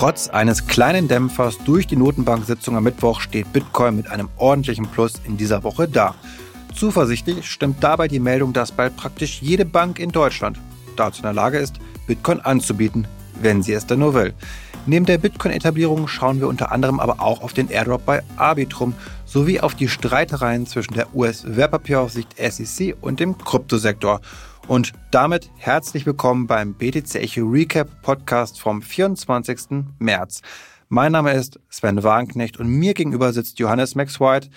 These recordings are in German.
Trotz eines kleinen Dämpfers durch die Notenbank-Sitzung am Mittwoch steht Bitcoin mit einem ordentlichen Plus in dieser Woche da. Zuversichtlich stimmt dabei die Meldung, dass bald praktisch jede Bank in Deutschland dazu in der Lage ist, Bitcoin anzubieten, wenn sie es denn nur will. Neben der Bitcoin-Etablierung schauen wir unter anderem aber auch auf den Airdrop bei Arbitrum sowie auf die Streitereien zwischen der US-Wertpapieraufsicht SEC und dem Kryptosektor. Und damit herzlich willkommen beim BTC Echo Recap Podcast vom 24. März. Mein Name ist Sven Wagenknecht und mir gegenüber sitzt Johannes Max White.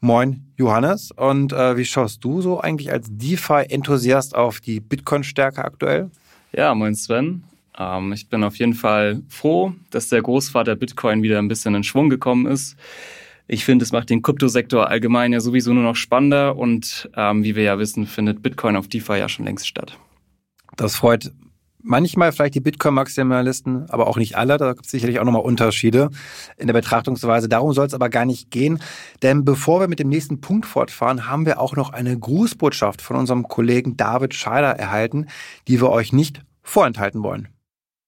Moin, Johannes. Und äh, wie schaust du so eigentlich als DeFi-Enthusiast auf die Bitcoin-Stärke aktuell? Ja, moin Sven. Ähm, ich bin auf jeden Fall froh, dass der Großvater Bitcoin wieder ein bisschen in Schwung gekommen ist. Ich finde, es macht den Kryptosektor allgemein ja sowieso nur noch spannender und ähm, wie wir ja wissen, findet Bitcoin auf DeFi ja schon längst statt. Das freut manchmal vielleicht die Bitcoin-Maximalisten, aber auch nicht alle. Da gibt es sicherlich auch nochmal Unterschiede in der Betrachtungsweise. Darum soll es aber gar nicht gehen. Denn bevor wir mit dem nächsten Punkt fortfahren, haben wir auch noch eine Grußbotschaft von unserem Kollegen David Scheider erhalten, die wir euch nicht vorenthalten wollen.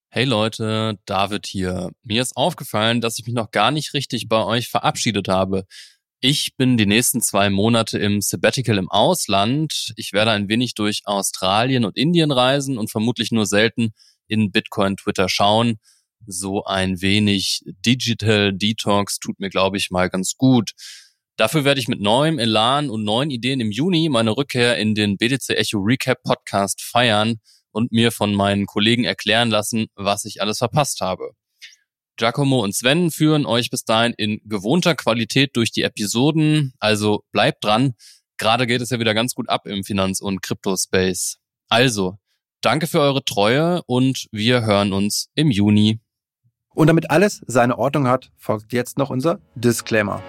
Hey Leute, David hier. Mir ist aufgefallen, dass ich mich noch gar nicht richtig bei euch verabschiedet habe. Ich bin die nächsten zwei Monate im Sabbatical im Ausland. Ich werde ein wenig durch Australien und Indien reisen und vermutlich nur selten in Bitcoin Twitter schauen. So ein wenig Digital Detox tut mir, glaube ich, mal ganz gut. Dafür werde ich mit neuem Elan und neuen Ideen im Juni meine Rückkehr in den BTC Echo Recap Podcast feiern und mir von meinen Kollegen erklären lassen, was ich alles verpasst habe. Giacomo und Sven führen euch bis dahin in gewohnter Qualität durch die Episoden, also bleibt dran. Gerade geht es ja wieder ganz gut ab im Finanz- und Crypto-Space. Also, danke für eure Treue und wir hören uns im Juni. Und damit alles seine Ordnung hat, folgt jetzt noch unser Disclaimer.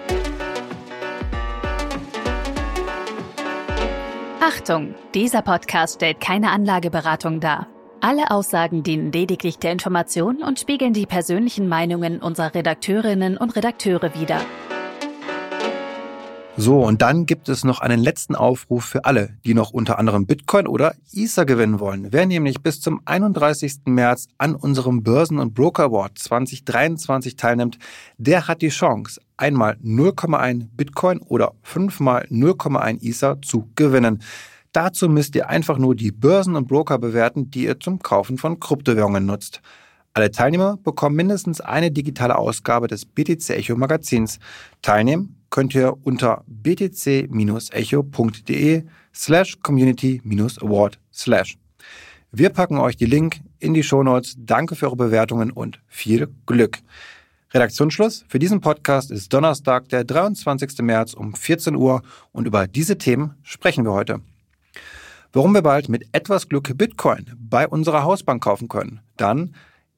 Achtung, dieser Podcast stellt keine Anlageberatung dar. Alle Aussagen dienen lediglich der Information und spiegeln die persönlichen Meinungen unserer Redakteurinnen und Redakteure wider. So, und dann gibt es noch einen letzten Aufruf für alle, die noch unter anderem Bitcoin oder Ether gewinnen wollen. Wer nämlich bis zum 31. März an unserem Börsen- und Broker Award 2023 teilnimmt, der hat die Chance, einmal 0,1 Bitcoin oder fünfmal 0,1 Ether zu gewinnen. Dazu müsst ihr einfach nur die Börsen und Broker bewerten, die ihr zum Kaufen von Kryptowährungen nutzt. Alle Teilnehmer bekommen mindestens eine digitale Ausgabe des BTC Echo Magazins. Teilnehmen könnt ihr unter btc-echo.de slash community-award slash. Wir packen euch die Link in die Shownotes. Danke für eure Bewertungen und viel Glück. Redaktionsschluss für diesen Podcast ist Donnerstag, der 23. März um 14 Uhr und über diese Themen sprechen wir heute. Warum wir bald mit etwas Glück Bitcoin bei unserer Hausbank kaufen können. Dann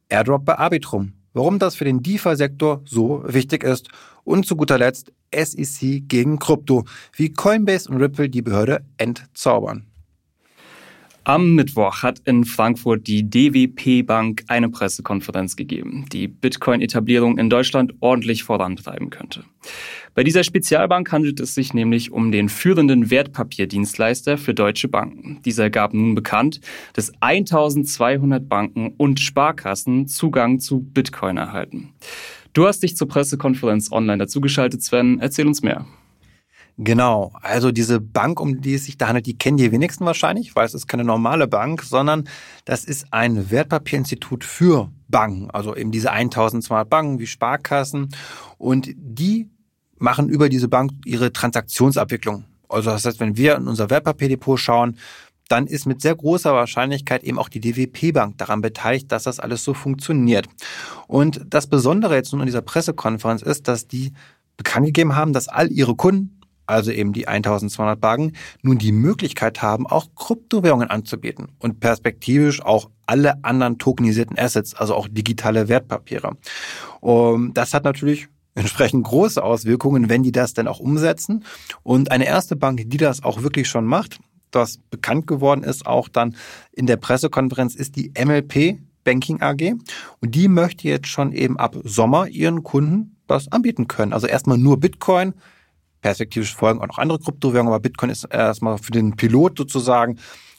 Airdrop bei Arbitrum. Warum das für den DeFi-Sektor so wichtig ist. Und zu guter Letzt SEC gegen Krypto. Wie Coinbase und Ripple die Behörde entzaubern. Am Mittwoch hat in Frankfurt die DWP Bank eine Pressekonferenz gegeben, die Bitcoin-Etablierung in Deutschland ordentlich vorantreiben könnte. Bei dieser Spezialbank handelt es sich nämlich um den führenden Wertpapierdienstleister für deutsche Banken. Dieser gab nun bekannt, dass 1200 Banken und Sparkassen Zugang zu Bitcoin erhalten. Du hast dich zur Pressekonferenz online dazugeschaltet, Sven. Erzähl uns mehr. Genau, also diese Bank, um die es sich da handelt, die kennen die wenigsten wahrscheinlich, weil es ist keine normale Bank, sondern das ist ein Wertpapierinstitut für Banken, also eben diese 1200 Banken wie Sparkassen und die machen über diese Bank ihre Transaktionsabwicklung. Also das heißt, wenn wir in unser Wertpapierdepot schauen, dann ist mit sehr großer Wahrscheinlichkeit eben auch die DWP-Bank daran beteiligt, dass das alles so funktioniert. Und das Besondere jetzt nun in dieser Pressekonferenz ist, dass die bekannt gegeben haben, dass all ihre Kunden also eben die 1200 Banken, nun die Möglichkeit haben, auch Kryptowährungen anzubieten und perspektivisch auch alle anderen tokenisierten Assets, also auch digitale Wertpapiere. Und das hat natürlich entsprechend große Auswirkungen, wenn die das dann auch umsetzen. Und eine erste Bank, die das auch wirklich schon macht, das bekannt geworden ist, auch dann in der Pressekonferenz, ist die MLP Banking AG. Und die möchte jetzt schon eben ab Sommer ihren Kunden das anbieten können. Also erstmal nur Bitcoin, perspektivisch folgen auch noch andere Kryptowährungen, aber Bitcoin ist erstmal für den Pilot sozusagen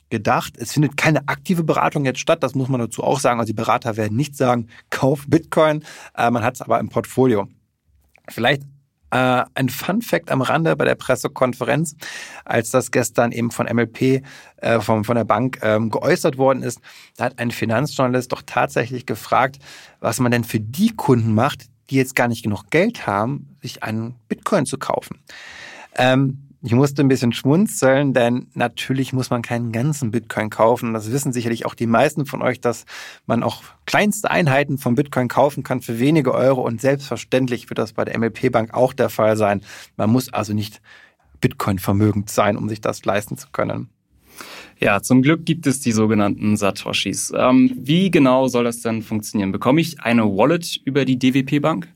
gedacht. Es findet keine aktive Beratung jetzt statt, das muss man dazu auch sagen. Also die Berater werden nicht sagen, kauf Bitcoin, äh, man hat es aber im Portfolio. Vielleicht äh, ein Fun Fact am Rande bei der Pressekonferenz, als das gestern eben von MLP, äh, vom, von der Bank ähm, geäußert worden ist, da hat ein Finanzjournalist doch tatsächlich gefragt, was man denn für die Kunden macht, die jetzt gar nicht genug Geld haben, sich einen Bitcoin zu kaufen. Ähm, ich musste ein bisschen schmunzeln, denn natürlich muss man keinen ganzen Bitcoin kaufen. Das wissen sicherlich auch die meisten von euch, dass man auch kleinste Einheiten von Bitcoin kaufen kann für wenige Euro. Und selbstverständlich wird das bei der MLP Bank auch der Fall sein. Man muss also nicht Bitcoin vermögend sein, um sich das leisten zu können. Ja, zum Glück gibt es die sogenannten Satoshis. Ähm, wie genau soll das dann funktionieren? Bekomme ich eine Wallet über die DWP Bank?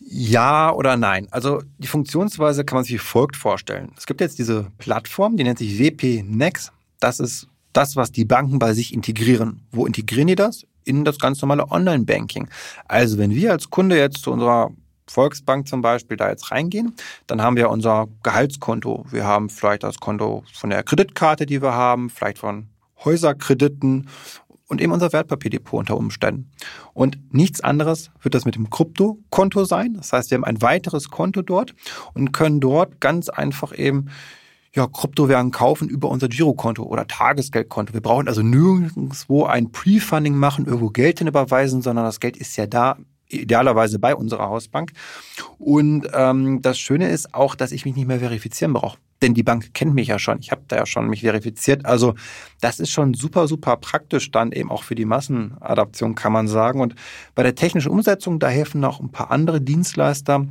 Ja oder nein. Also die Funktionsweise kann man sich wie folgt vorstellen. Es gibt jetzt diese Plattform, die nennt sich WP Next. Das ist das, was die Banken bei sich integrieren. Wo integrieren die das? In das ganz normale Online-Banking. Also wenn wir als Kunde jetzt zu unserer Volksbank zum Beispiel da jetzt reingehen, dann haben wir unser Gehaltskonto. Wir haben vielleicht das Konto von der Kreditkarte, die wir haben, vielleicht von Häuserkrediten und eben unser Wertpapierdepot unter Umständen. Und nichts anderes wird das mit dem Kryptokonto sein. Das heißt, wir haben ein weiteres Konto dort und können dort ganz einfach eben ja, Kryptowährungen kaufen über unser Girokonto oder Tagesgeldkonto. Wir brauchen also nirgendwo ein Pre-Funding machen, irgendwo Geld hinüberweisen, sondern das Geld ist ja da, idealerweise bei unserer Hausbank. Und ähm, das Schöne ist auch, dass ich mich nicht mehr verifizieren brauche denn die Bank kennt mich ja schon. Ich habe da ja schon mich verifiziert. Also das ist schon super, super praktisch dann eben auch für die Massenadaption, kann man sagen. Und bei der technischen Umsetzung, da helfen noch ein paar andere Dienstleister,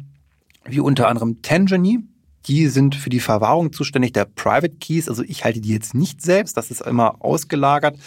wie unter anderem Tangeny. Die sind für die Verwahrung zuständig der Private Keys. Also ich halte die jetzt nicht selbst, das ist immer ausgelagert.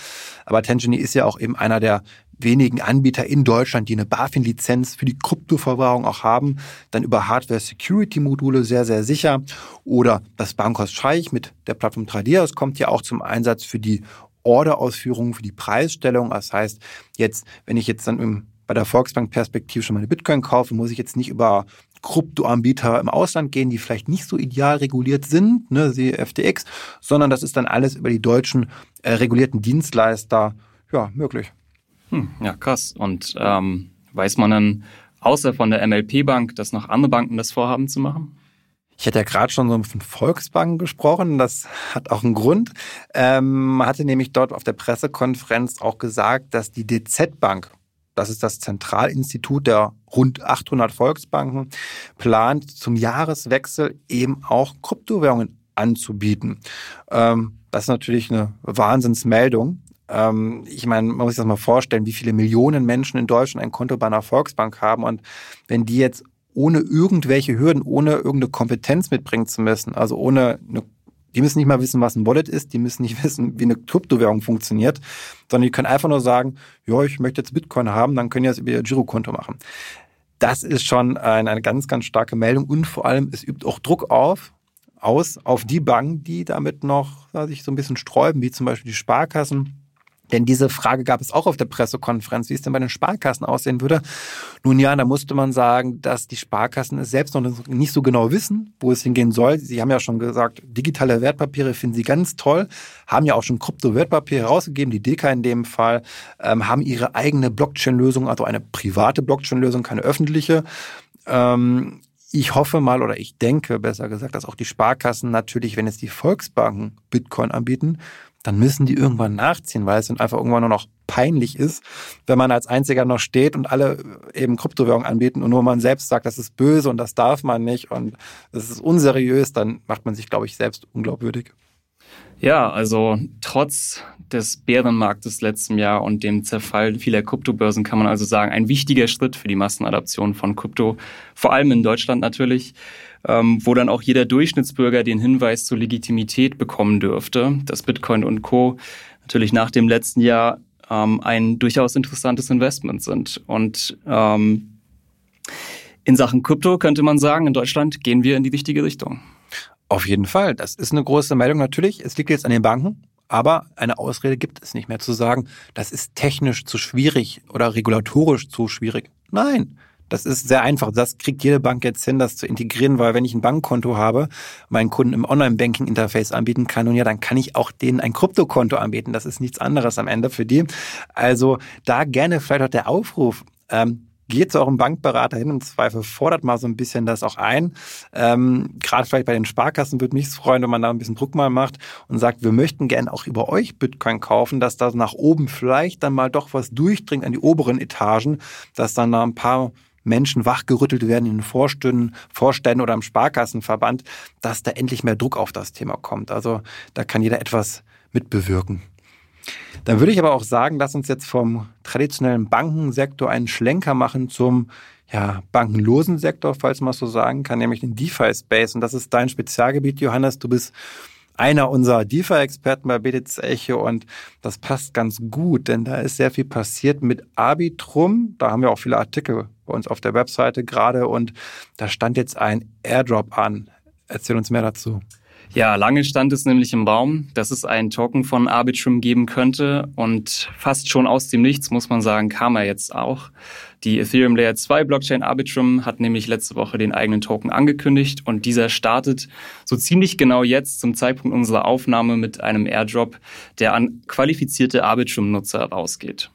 Aber Tangeny ist ja auch eben einer der wenigen Anbieter in Deutschland, die eine BaFin-Lizenz für die Kryptoverwahrung auch haben, dann über Hardware-Security-Module sehr, sehr sicher. Oder das Bankhaus Scheich mit der Plattform Tradeas kommt ja auch zum Einsatz für die Orderausführung, für die Preisstellung. Das heißt, jetzt, wenn ich jetzt dann im, bei der Volksbank Perspektive schon meine Bitcoin kaufe, muss ich jetzt nicht über Kryptoanbieter im Ausland gehen, die vielleicht nicht so ideal reguliert sind, ne, wie FTX, sondern das ist dann alles über die deutschen äh, regulierten Dienstleister ja, möglich. Hm, ja, krass. Und ähm, weiß man dann außer von der MLP-Bank, dass noch andere Banken das vorhaben zu machen? Ich hatte ja gerade schon so von Volksbanken gesprochen. Das hat auch einen Grund. Ähm, man hatte nämlich dort auf der Pressekonferenz auch gesagt, dass die DZ Bank, das ist das Zentralinstitut der rund 800 Volksbanken, plant zum Jahreswechsel eben auch Kryptowährungen anzubieten. Ähm, das ist natürlich eine Wahnsinnsmeldung. Ähm, ich meine, man muss sich das mal vorstellen, wie viele Millionen Menschen in Deutschland ein Konto bei einer Volksbank haben und wenn die jetzt ohne irgendwelche Hürden, ohne irgendeine Kompetenz mitbringen zu müssen, also ohne eine die müssen nicht mal wissen, was ein Wallet ist, die müssen nicht wissen, wie eine Kryptowährung funktioniert, sondern die können einfach nur sagen, ja, ich möchte jetzt Bitcoin haben, dann können die das über ihr Girokonto machen. Das ist schon eine, eine ganz, ganz starke Meldung. Und vor allem, es übt auch Druck auf, aus auf die Banken, die damit noch sich so ein bisschen sträuben, wie zum Beispiel die Sparkassen denn diese Frage gab es auch auf der Pressekonferenz, wie es denn bei den Sparkassen aussehen würde. Nun ja, da musste man sagen, dass die Sparkassen es selbst noch nicht so genau wissen, wo es hingehen soll. Sie haben ja schon gesagt, digitale Wertpapiere finden sie ganz toll, haben ja auch schon Krypto-Wertpapiere herausgegeben, die Deka in dem Fall, ähm, haben ihre eigene Blockchain-Lösung, also eine private Blockchain-Lösung, keine öffentliche. Ähm, ich hoffe mal oder ich denke besser gesagt, dass auch die Sparkassen natürlich, wenn es die Volksbanken Bitcoin anbieten, dann müssen die irgendwann nachziehen, weil es dann einfach irgendwann nur noch peinlich ist, wenn man als Einziger noch steht und alle eben Kryptowährungen anbieten und nur man selbst sagt, das ist böse und das darf man nicht und das ist unseriös, dann macht man sich, glaube ich, selbst unglaubwürdig. Ja, also trotz des Bärenmarktes letzten Jahr und dem Zerfall vieler Kryptobörsen kann man also sagen, ein wichtiger Schritt für die Massenadaption von Krypto, vor allem in Deutschland natürlich ähm, wo dann auch jeder Durchschnittsbürger den Hinweis zur Legitimität bekommen dürfte, dass Bitcoin und Co. natürlich nach dem letzten Jahr ähm, ein durchaus interessantes Investment sind. Und ähm, in Sachen Krypto könnte man sagen, in Deutschland gehen wir in die richtige Richtung. Auf jeden Fall. Das ist eine große Meldung natürlich. Es liegt jetzt an den Banken. Aber eine Ausrede gibt es nicht mehr zu sagen, das ist technisch zu schwierig oder regulatorisch zu schwierig. Nein, Das ist sehr einfach. Das kriegt jede Bank jetzt hin, das zu integrieren, weil wenn ich ein Bankkonto habe, meinen Kunden im Online-Banking-Interface anbieten kann, und ja, dann kann ich auch denen ein Kryptokonto anbieten. Das ist nichts anderes am Ende für die. Also da gerne vielleicht auch der Aufruf. Ähm, geht zu eurem Bankberater hin, im Zweifel fordert mal so ein bisschen das auch ein. Ähm, Gerade vielleicht bei den Sparkassen würde mich freuen, wenn man da ein bisschen Druck mal macht und sagt, wir möchten gerne auch über euch Bitcoin kaufen, dass da nach oben vielleicht dann mal doch was durchdringt an die oberen Etagen, dass dann da ein paar Menschen wachgerüttelt werden in den Vorständen, Vorständen oder im Sparkassenverband, dass da endlich mehr Druck auf das Thema kommt. Also da kann jeder etwas mitbewirken. Dann würde ich aber auch sagen, lass uns jetzt vom traditionellen Bankensektor einen Schlenker machen zum ja, bankenlosen Sektor, falls man so sagen kann, nämlich den DeFi-Space. Und das ist dein Spezialgebiet, Johannes. Du bist einer unserer DeFi-Experten bei BTC Echo und das passt ganz gut, denn da ist sehr viel passiert mit Arbitrum. Da haben wir auch viele Artikel bei uns auf der Webseite gerade und da stand jetzt ein Airdrop an. Erzähl uns mehr dazu. Ja, lange stand es nämlich im Raum, dass es einen Token von Arbitrum geben könnte und fast schon aus dem Nichts, muss man sagen, kam er jetzt auch. Die Ethereum Layer 2 Blockchain Arbitrum hat nämlich letzte Woche den eigenen Token angekündigt und dieser startet so ziemlich genau jetzt zum Zeitpunkt unserer Aufnahme mit einem Airdrop, der an qualifizierte Arbitrum-Nutzer rausgeht.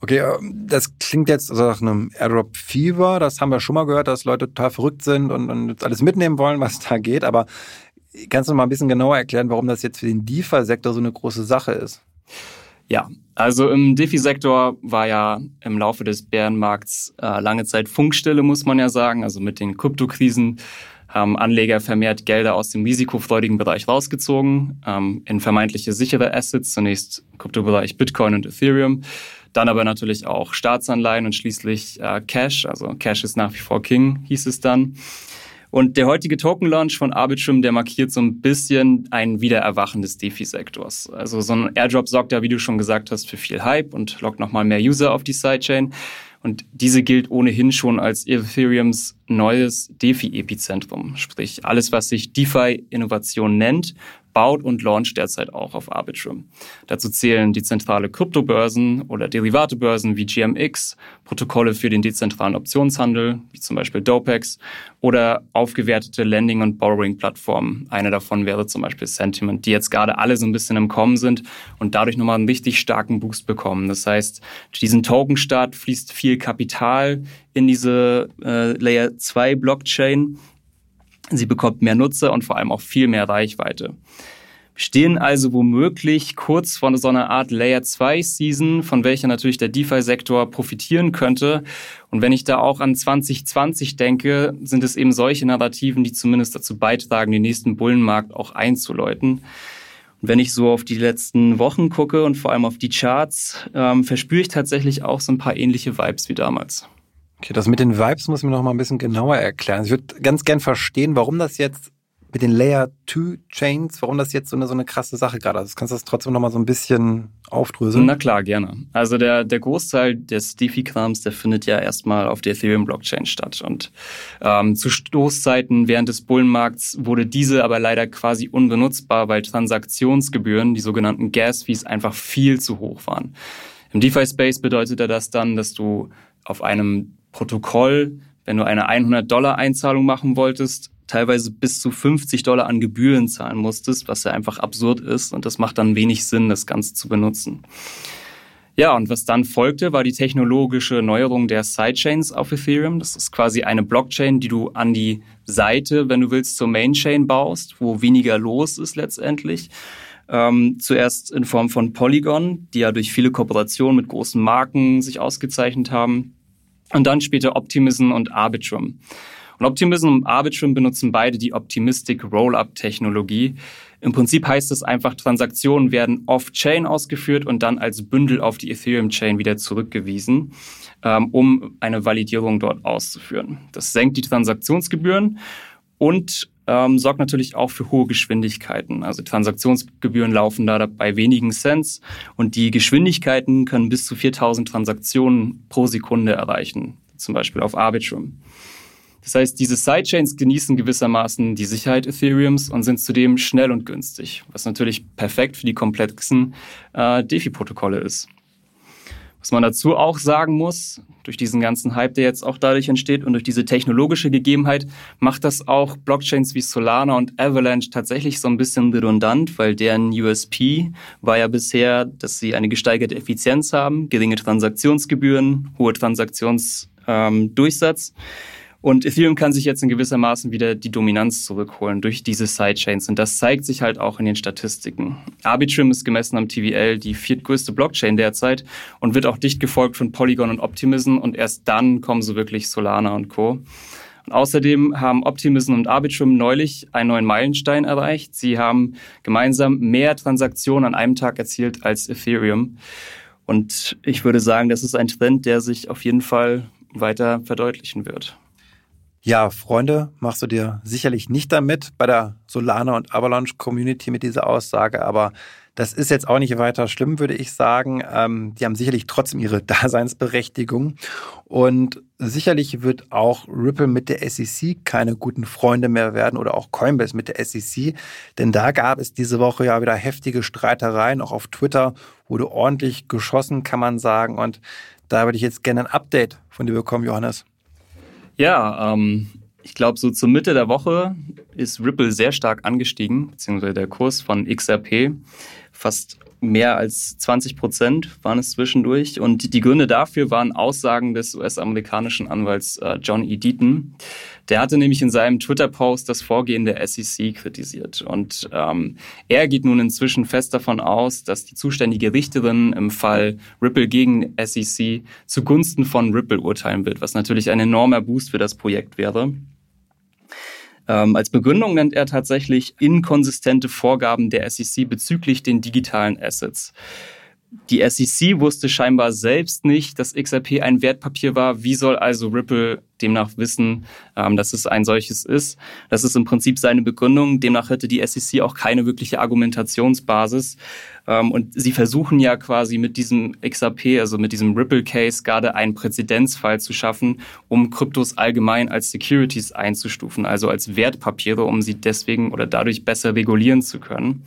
Okay, ähm, das klingt jetzt also nach einem Airdrop Fever. Das haben wir schon mal gehört, dass Leute total verrückt sind und, und alles mitnehmen wollen, was da geht. Aber Kannst du mal ein bisschen genauer erklären, warum das jetzt für den DeFi-Sektor so eine große Sache ist? Ja, also im DeFi-Sektor war ja im Laufe des Bärenmarkts äh, lange Zeit Funkstille, muss man ja sagen. Also mit den Kryptokrisen haben Anleger vermehrt Gelder aus dem risikofreudigen Bereich rausgezogen ähm, in vermeintliche sichere Assets, zunächst Kryptobereich Bitcoin und Ethereum, dann aber natürlich auch Staatsanleihen und schließlich äh, Cash. Also Cash ist nach wie vor King, hieß es dann. Und der heutige Token-Launch von Arbitrum, der markiert so ein bisschen ein Wiedererwachen des DeFi-Sektors. Also so ein Airdrop sorgt ja, wie du schon gesagt hast, für viel Hype und lockt nochmal mehr User auf die Sidechain. Und diese gilt ohnehin schon als Ethereums neues DeFi-Epizentrum. Sprich, alles, was sich DeFi-Innovation nennt, baut und launcht derzeit auch auf Arbitrum. Dazu zählen die zentrale Kryptobörsen oder Derivatebörsen wie GMX, Protokolle für den dezentralen Optionshandel, wie zum Beispiel Dopex, oder aufgewertete Lending- und Borrowing-Plattformen. Eine davon wäre zum Beispiel Sentiment, die jetzt gerade alle so ein bisschen im Kommen sind und dadurch nochmal einen richtig starken Boost bekommen. Das heißt, durch diesen Token-Start fließt viel Kapital in diese äh, Layer 2 Blockchain Sie bekommt mehr Nutzer und vor allem auch viel mehr Reichweite. Wir stehen also womöglich kurz vor so einer Art Layer 2 Season, von welcher natürlich der DeFi-Sektor profitieren könnte. Und wenn ich da auch an 2020 denke, sind es eben solche Narrativen, die zumindest dazu beitragen, den nächsten Bullenmarkt auch einzuläuten. Und wenn ich so auf die letzten Wochen gucke und vor allem auf die Charts, ähm, verspüre ich tatsächlich auch so ein paar ähnliche Vibes wie damals. Okay, das mit den Vibes muss mir noch mal ein bisschen genauer erklären. Ich würde ganz gern verstehen, warum das jetzt mit den Layer 2 Chains, warum das jetzt so eine, so eine krasse Sache gerade ist. Kannst du das trotzdem noch mal so ein bisschen aufdröseln? Na klar, gerne. Also der, der Großteil des DeFi-Krams, der findet ja erstmal auf der Ethereum-Blockchain statt. Und ähm, zu Stoßzeiten während des Bullenmarkts wurde diese aber leider quasi unbenutzbar, weil Transaktionsgebühren, die sogenannten Gas-Fees, einfach viel zu hoch waren. Im DeFi-Space bedeutete das dann, dass du auf einem Protokoll, wenn du eine 100 Dollar Einzahlung machen wolltest, teilweise bis zu 50 Dollar an Gebühren zahlen musstest, was ja einfach absurd ist und das macht dann wenig Sinn, das Ganze zu benutzen. Ja, und was dann folgte, war die technologische Neuerung der Sidechains auf Ethereum. Das ist quasi eine Blockchain, die du an die Seite, wenn du willst, zur Mainchain baust, wo weniger los ist letztendlich. Ähm, zuerst in Form von Polygon, die ja durch viele Kooperationen mit großen Marken sich ausgezeichnet haben. Und dann später Optimism und Arbitrum. Und Optimism und Arbitrum benutzen beide die Optimistic Rollup-Technologie. Im Prinzip heißt es einfach, Transaktionen werden off-chain ausgeführt und dann als Bündel auf die Ethereum-Chain wieder zurückgewiesen, ähm, um eine Validierung dort auszuführen. Das senkt die Transaktionsgebühren und ähm, sorgt natürlich auch für hohe Geschwindigkeiten. Also Transaktionsgebühren laufen da bei wenigen Cents und die Geschwindigkeiten können bis zu 4000 Transaktionen pro Sekunde erreichen, zum Beispiel auf Arbitrum. Das heißt, diese Sidechains genießen gewissermaßen die Sicherheit Ethereums und sind zudem schnell und günstig, was natürlich perfekt für die komplexen äh, DeFi-Protokolle ist. Was man dazu auch sagen muss, durch diesen ganzen Hype, der jetzt auch dadurch entsteht und durch diese technologische Gegebenheit, macht das auch Blockchains wie Solana und Avalanche tatsächlich so ein bisschen redundant, weil deren USP war ja bisher, dass sie eine gesteigerte Effizienz haben, geringe Transaktionsgebühren, hohe Transaktionsdurchsatz. Ähm, und Ethereum kann sich jetzt in gewisser Maßen wieder die Dominanz zurückholen durch diese Sidechains. Und das zeigt sich halt auch in den Statistiken. Arbitrum ist gemessen am TVL die viertgrößte Blockchain derzeit und wird auch dicht gefolgt von Polygon und Optimism. Und erst dann kommen so wirklich Solana und Co. Und außerdem haben Optimism und Arbitrum neulich einen neuen Meilenstein erreicht. Sie haben gemeinsam mehr Transaktionen an einem Tag erzielt als Ethereum. Und ich würde sagen, das ist ein Trend, der sich auf jeden Fall weiter verdeutlichen wird. Ja, Freunde, machst du dir sicherlich nicht damit bei der Solana und Avalanche Community mit dieser Aussage, aber das ist jetzt auch nicht weiter schlimm, würde ich sagen. Ähm, die haben sicherlich trotzdem ihre Daseinsberechtigung. Und sicherlich wird auch Ripple mit der SEC keine guten Freunde mehr werden oder auch Coinbase mit der SEC. Denn da gab es diese Woche ja wieder heftige Streitereien. Auch auf Twitter wurde ordentlich geschossen, kann man sagen. Und da würde ich jetzt gerne ein Update von dir bekommen, Johannes. Ja, ähm, ich glaube, so zur Mitte der Woche ist Ripple sehr stark angestiegen, beziehungsweise der Kurs von XRP. Fast mehr als 20 Prozent waren es zwischendurch. Und die Gründe dafür waren Aussagen des US-amerikanischen Anwalts äh, John E. Deaton. Der hatte nämlich in seinem Twitter-Post das Vorgehen der SEC kritisiert. Und ähm, er geht nun inzwischen fest davon aus, dass die zuständige Richterin im Fall Ripple gegen SEC zugunsten von Ripple urteilen wird, was natürlich ein enormer Boost für das Projekt wäre. Ähm, als Begründung nennt er tatsächlich inkonsistente Vorgaben der SEC bezüglich den digitalen Assets. Die SEC wusste scheinbar selbst nicht, dass XRP ein Wertpapier war. Wie soll also Ripple demnach wissen, ähm, dass es ein solches ist? Das ist im Prinzip seine Begründung. Demnach hätte die SEC auch keine wirkliche Argumentationsbasis. Ähm, und sie versuchen ja quasi mit diesem XRP, also mit diesem Ripple-Case, gerade einen Präzedenzfall zu schaffen, um Kryptos allgemein als Securities einzustufen, also als Wertpapiere, um sie deswegen oder dadurch besser regulieren zu können.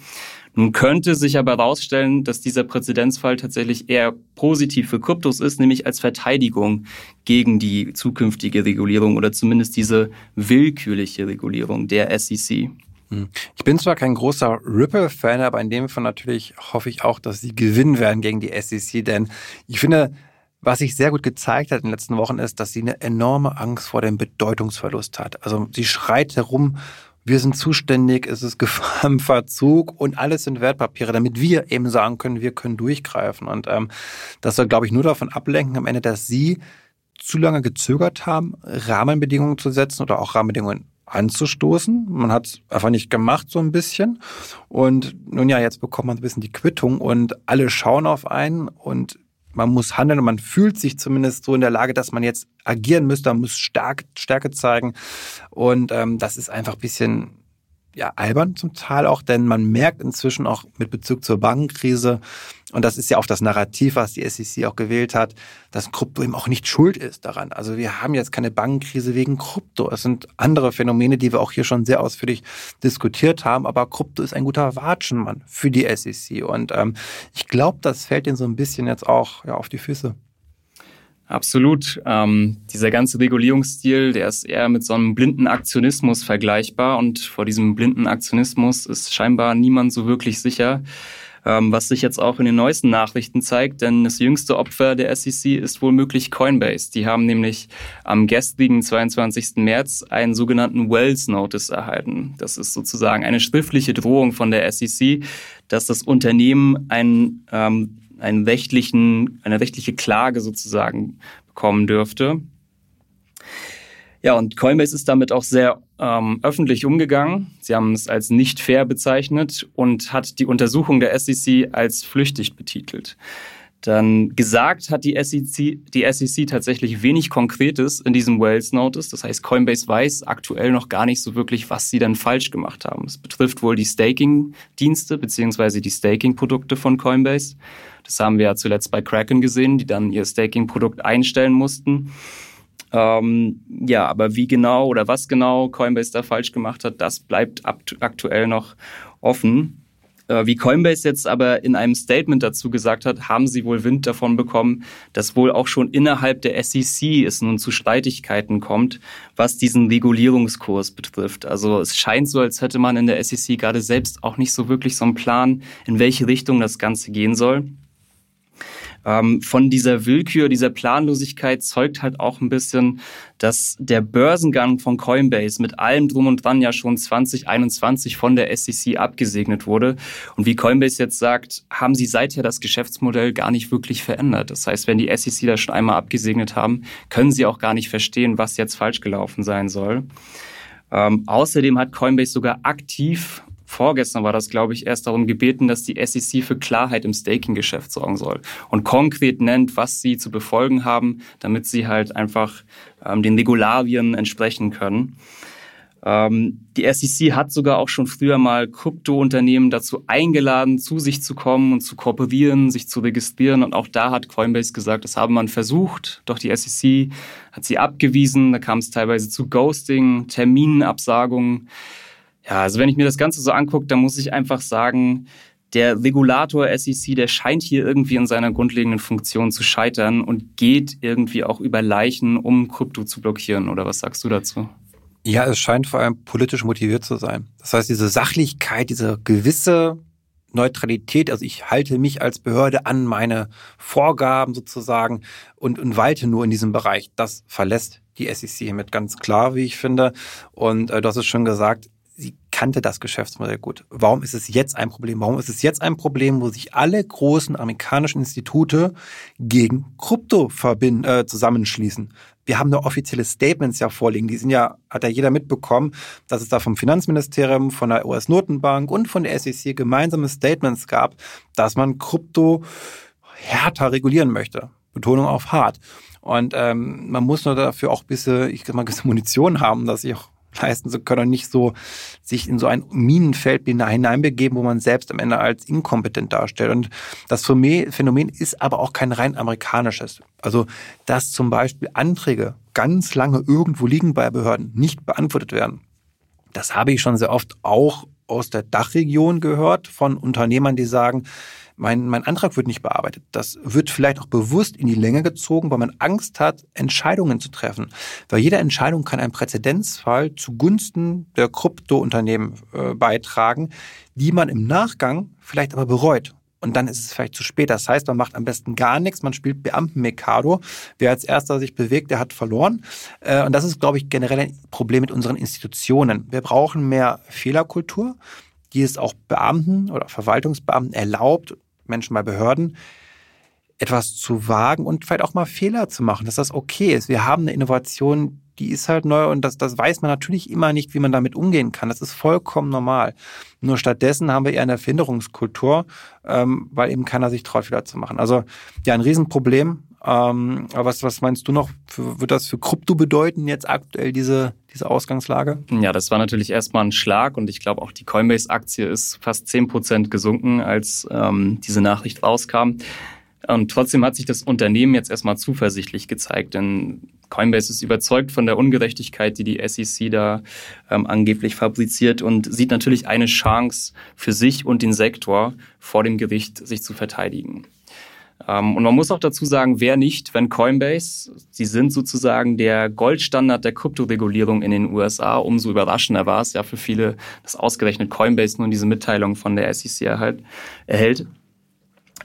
Nun könnte sich aber herausstellen, dass dieser Präzedenzfall tatsächlich eher positiv für Kryptos ist, nämlich als Verteidigung gegen die zukünftige Regulierung oder zumindest diese willkürliche Regulierung der SEC. Hm. Ich bin zwar kein großer Ripple-Fan, aber in dem Fall natürlich hoffe ich auch, dass sie gewinnen werden gegen die SEC, denn ich finde, was sich sehr gut gezeigt hat in den letzten Wochen ist, dass sie eine enorme Angst vor dem Bedeutungsverlust hat. Also sie schreit herum wir sind zuständig, es ist Gefahr im Verzug und alles sind Wertpapiere, damit wir eben sagen können, wir können durchgreifen. Und ähm, das soll, glaube ich, nur davon ablenken am Ende, dass Sie zu lange gezögert haben, Rahmenbedingungen zu setzen oder auch Rahmenbedingungen anzustoßen. Man hat es einfach nicht gemacht, so ein bisschen. Und nun ja, jetzt bekommt man ein bisschen die Quittung und alle schauen auf einen und man muss handeln und man fühlt sich zumindest so in der Lage, dass man jetzt agieren müsste, man muss stark, Stärke zeigen. Und ähm, das ist einfach ein bisschen ja, albern zum Teil auch, denn man merkt inzwischen auch mit Bezug zur Bankenkrise, und das ist ja auch das Narrativ, was die SEC auch gewählt hat, dass Krypto eben auch nicht schuld ist daran. Also wir haben jetzt keine Bankenkrise wegen Krypto. Es sind andere Phänomene, die wir auch hier schon sehr ausführlich diskutiert haben, aber Krypto ist ein guter Watschenmann für die SEC. Und ähm, ich glaube, das fällt ihnen so ein bisschen jetzt auch ja, auf die Füße. Absolut. Ähm, dieser ganze Regulierungsstil, der ist eher mit so einem blinden Aktionismus vergleichbar und vor diesem blinden Aktionismus ist scheinbar niemand so wirklich sicher, ähm, was sich jetzt auch in den neuesten Nachrichten zeigt, denn das jüngste Opfer der SEC ist wohl möglich Coinbase. Die haben nämlich am gestrigen 22. März einen sogenannten Wells Notice erhalten. Das ist sozusagen eine schriftliche Drohung von der SEC, dass das Unternehmen ein ähm, einen rechtlichen, eine rechtliche Klage sozusagen bekommen dürfte. Ja, und Coinbase ist damit auch sehr ähm, öffentlich umgegangen. Sie haben es als nicht fair bezeichnet und hat die Untersuchung der SEC als flüchtig betitelt. Dann gesagt hat die SEC, die SEC tatsächlich wenig Konkretes in diesem Wales Notice. Das heißt, Coinbase weiß aktuell noch gar nicht so wirklich, was sie dann falsch gemacht haben. Es betrifft wohl die Staking-Dienste beziehungsweise die Staking-Produkte von Coinbase. Das haben wir ja zuletzt bei Kraken gesehen, die dann ihr Staking-Produkt einstellen mussten. Ähm, ja, aber wie genau oder was genau Coinbase da falsch gemacht hat, das bleibt aktuell noch offen. Äh, wie Coinbase jetzt aber in einem Statement dazu gesagt hat, haben sie wohl Wind davon bekommen, dass wohl auch schon innerhalb der SEC es nun zu Streitigkeiten kommt, was diesen Regulierungskurs betrifft. Also es scheint so, als hätte man in der SEC gerade selbst auch nicht so wirklich so einen Plan, in welche Richtung das Ganze gehen soll. Ähm, von dieser Willkür, dieser Planlosigkeit zeugt halt auch ein bisschen, dass der Börsengang von Coinbase mit allem drum und dran ja schon 2021 von der SEC abgesegnet wurde. Und wie Coinbase jetzt sagt, haben sie seither das Geschäftsmodell gar nicht wirklich verändert. Das heißt, wenn die SEC das schon einmal abgesegnet haben, können sie auch gar nicht verstehen, was jetzt falsch gelaufen sein soll. Ähm, außerdem hat Coinbase sogar aktiv vorgestern war das, glaube ich, erst darum gebeten, dass die SEC für Klarheit im Staking-Geschäft sorgen soll und konkret nennt, was sie zu befolgen haben, damit sie halt einfach ähm, den Regularien entsprechen können. Ähm, die SEC hat sogar auch schon früher mal Krypto-Unternehmen dazu eingeladen, zu sich zu kommen und zu kooperieren, sich zu registrieren. Und auch da hat Coinbase gesagt, das habe man versucht, doch die SEC hat sie abgewiesen. Da kam es teilweise zu Ghosting, Terminabsagungen. Ja, also wenn ich mir das Ganze so angucke, dann muss ich einfach sagen, der Regulator SEC, der scheint hier irgendwie in seiner grundlegenden Funktion zu scheitern und geht irgendwie auch über Leichen, um Krypto zu blockieren. Oder was sagst du dazu? Ja, es scheint vor allem politisch motiviert zu sein. Das heißt, diese Sachlichkeit, diese gewisse Neutralität, also ich halte mich als Behörde an meine Vorgaben sozusagen und, und walte nur in diesem Bereich. Das verlässt die SEC hiermit ganz klar, wie ich finde. Und äh, du hast es schon gesagt, kannte das Geschäftsmodell gut. Warum ist es jetzt ein Problem? Warum ist es jetzt ein Problem, wo sich alle großen amerikanischen Institute gegen Krypto verbinden, äh, zusammenschließen? Wir haben da offizielle Statements ja vorliegen. Die sind ja, hat ja jeder mitbekommen, dass es da vom Finanzministerium, von der US-Notenbank und von der SEC gemeinsame Statements gab, dass man Krypto härter regulieren möchte. Betonung auf hart. Und ähm, man muss nur dafür auch ein bisschen, ich sag mal, gewisse Munition haben, dass ich auch leisten zu können und nicht so sich in so ein Minenfeld hineinbegeben, wo man selbst am Ende als inkompetent darstellt. Und das Phänomen ist aber auch kein rein amerikanisches. Also, dass zum Beispiel Anträge ganz lange irgendwo liegen bei Behörden, nicht beantwortet werden. Das habe ich schon sehr oft auch aus der Dachregion gehört von Unternehmern, die sagen, mein, mein Antrag wird nicht bearbeitet. Das wird vielleicht auch bewusst in die Länge gezogen, weil man Angst hat, Entscheidungen zu treffen. Weil jede Entscheidung kann einen Präzedenzfall zugunsten der Kryptounternehmen äh, beitragen, die man im Nachgang vielleicht aber bereut. Und dann ist es vielleicht zu spät. Das heißt, man macht am besten gar nichts. Man spielt Beamtenmekado. Wer als erster sich bewegt, der hat verloren. Äh, und das ist, glaube ich, generell ein Problem mit unseren Institutionen. Wir brauchen mehr Fehlerkultur, die es auch Beamten oder Verwaltungsbeamten erlaubt, Menschen bei Behörden, etwas zu wagen und vielleicht auch mal Fehler zu machen, dass das okay ist. Wir haben eine Innovation, die ist halt neu und das, das weiß man natürlich immer nicht, wie man damit umgehen kann. Das ist vollkommen normal. Nur stattdessen haben wir eher eine Erfinderungskultur, ähm, weil eben keiner sich traut, Fehler zu machen. Also ja, ein Riesenproblem. Ähm, aber was, was meinst du noch? Für, wird das für Krypto bedeuten, jetzt aktuell diese, diese Ausgangslage? Ja, das war natürlich erstmal ein Schlag und ich glaube auch die Coinbase-Aktie ist fast zehn Prozent gesunken, als ähm, diese Nachricht rauskam. Und trotzdem hat sich das Unternehmen jetzt erstmal zuversichtlich gezeigt, denn Coinbase ist überzeugt von der Ungerechtigkeit, die die SEC da ähm, angeblich fabriziert und sieht natürlich eine Chance für sich und den Sektor vor dem Gericht sich zu verteidigen. Ähm, und man muss auch dazu sagen, wer nicht, wenn Coinbase, sie sind sozusagen der Goldstandard der Kryptoregulierung in den USA, umso überraschender war es ja für viele, dass ausgerechnet Coinbase nun diese Mitteilung von der SEC erhält.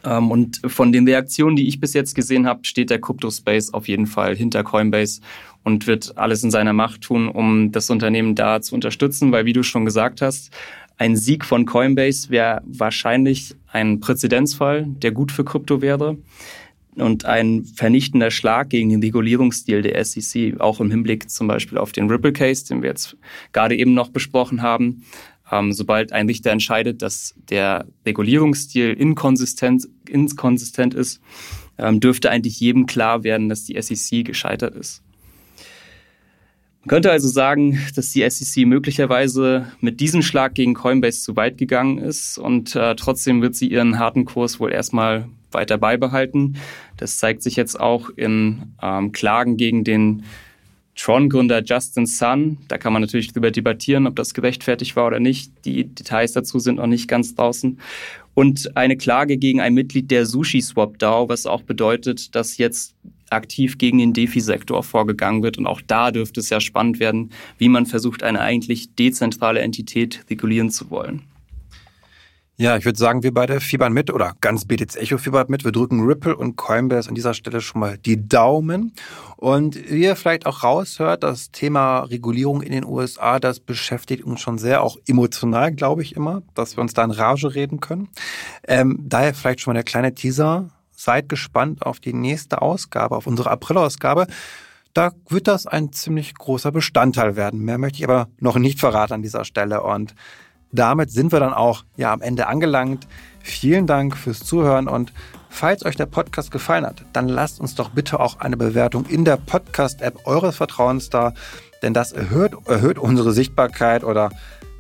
Ähm, und von den Reaktionen, die ich bis jetzt gesehen habe, steht der Crypto-Space auf jeden Fall hinter Coinbase und wird alles in seiner Macht tun, um das Unternehmen da zu unterstützen, weil wie du schon gesagt hast, ein Sieg von Coinbase wäre wahrscheinlich ein Präzedenzfall, der gut für Krypto wäre und ein vernichtender Schlag gegen den Regulierungsstil der SEC, auch im Hinblick zum Beispiel auf den Ripple Case, den wir jetzt gerade eben noch besprochen haben. Ähm, sobald ein Richter entscheidet, dass der Regulierungsstil inkonsistent, inkonsistent ist, ähm, dürfte eigentlich jedem klar werden, dass die SEC gescheitert ist. Man könnte also sagen, dass die SEC möglicherweise mit diesem Schlag gegen Coinbase zu weit gegangen ist und äh, trotzdem wird sie ihren harten Kurs wohl erstmal weiter beibehalten. Das zeigt sich jetzt auch in ähm, Klagen gegen den Tron-Gründer Justin Sun, da kann man natürlich darüber debattieren, ob das gerechtfertigt war oder nicht. Die Details dazu sind noch nicht ganz draußen. Und eine Klage gegen ein Mitglied der Sushi Swap DAO, was auch bedeutet, dass jetzt aktiv gegen den Defi-Sektor vorgegangen wird. Und auch da dürfte es ja spannend werden, wie man versucht, eine eigentlich dezentrale Entität regulieren zu wollen. Ja, ich würde sagen, wir beide fiebern mit oder ganz BTC Echo fiebert mit. Wir drücken Ripple und Coinbase an dieser Stelle schon mal die Daumen. Und wie ihr vielleicht auch raushört, das Thema Regulierung in den USA, das beschäftigt uns schon sehr, auch emotional, glaube ich immer, dass wir uns da in Rage reden können. Ähm, daher vielleicht schon mal der kleine Teaser. Seid gespannt auf die nächste Ausgabe, auf unsere April-Ausgabe. Da wird das ein ziemlich großer Bestandteil werden. Mehr möchte ich aber noch nicht verraten an dieser Stelle. Und damit sind wir dann auch ja am Ende angelangt. Vielen Dank fürs Zuhören und falls euch der Podcast gefallen hat, dann lasst uns doch bitte auch eine Bewertung in der Podcast-App eures Vertrauens da, denn das erhöht, erhöht unsere Sichtbarkeit oder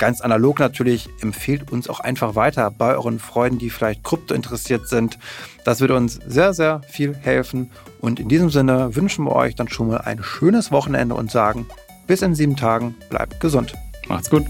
ganz analog natürlich, empfehlt uns auch einfach weiter bei euren Freunden, die vielleicht krypto interessiert sind. Das würde uns sehr, sehr viel helfen. Und in diesem Sinne wünschen wir euch dann schon mal ein schönes Wochenende und sagen, bis in sieben Tagen, bleibt gesund. Macht's gut.